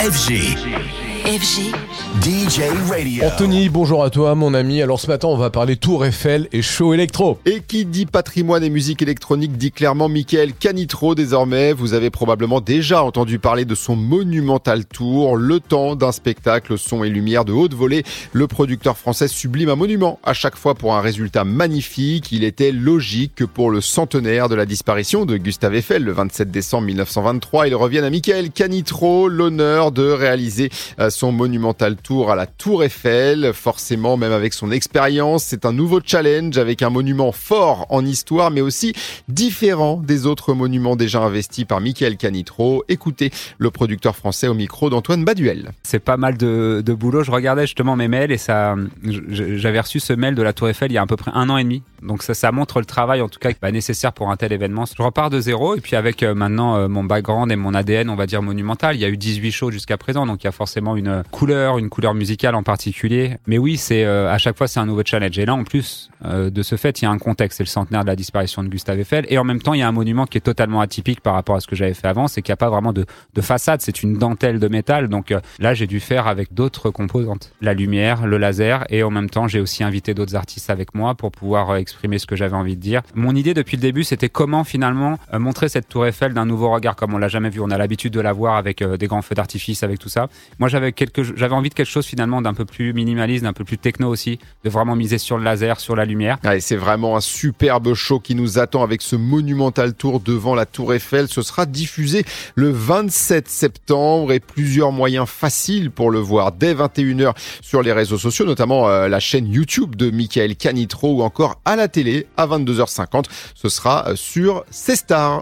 FG. FG. DJ Radio. Anthony, bonjour à toi mon ami. Alors ce matin on va parler Tour Eiffel et show électro. Et qui dit patrimoine et musique électronique dit clairement Michael Canitro désormais. Vous avez probablement déjà entendu parler de son monumental tour, le temps d'un spectacle son et lumière de haute volée. Le producteur français sublime un monument à chaque fois pour un résultat magnifique. Il était logique que pour le centenaire de la disparition de Gustave Eiffel le 27 décembre 1923, il revienne à Michael Canitro l'honneur de réaliser euh, son monumental tour à la Tour Eiffel. Forcément, même avec son expérience, c'est un nouveau challenge avec un monument fort en histoire, mais aussi différent des autres monuments déjà investis par Michael Canitro. Écoutez le producteur français au micro d'Antoine Baduel. C'est pas mal de, boulot. Je regardais justement mes mails et ça, j'avais reçu ce mail de la Tour Eiffel il y a à peu près un an et demi. Donc ça, ça montre le travail en tout cas bah, nécessaire pour un tel événement. Je repars de zéro et puis avec euh, maintenant euh, mon background et mon ADN, on va dire monumental. Il y a eu 18 shows jusqu'à présent, donc il y a forcément une couleur, une couleur musicale en particulier. Mais oui, c'est euh, à chaque fois c'est un nouveau challenge. Et là en plus de ce fait, il y a un contexte, c'est le centenaire de la disparition de Gustave Eiffel et en même temps il y a un monument qui est totalement atypique par rapport à ce que j'avais fait avant, c'est qu'il n'y a pas vraiment de, de façade, c'est une dentelle de métal. Donc là j'ai dû faire avec d'autres composantes, la lumière, le laser et en même temps j'ai aussi invité d'autres artistes avec moi pour pouvoir exprimer ce que j'avais envie de dire. Mon idée depuis le début, c'était comment finalement montrer cette tour Eiffel d'un nouveau regard, comme on l'a jamais vu. On a l'habitude de la voir avec des grands feux d'artifice, avec tout ça. Moi, j'avais quelque, j'avais envie de quelque chose finalement d'un peu plus minimaliste, d'un peu plus techno aussi, de vraiment miser sur le laser, sur la lumière. Ouais, c'est vraiment un superbe show qui nous attend avec ce monumental tour devant la tour Eiffel. Ce sera diffusé le 27 septembre et plusieurs moyens faciles pour le voir dès 21h sur les réseaux sociaux, notamment euh, la chaîne YouTube de Michael Canitro ou encore à la télé à 22h50. Ce sera sur C-Star.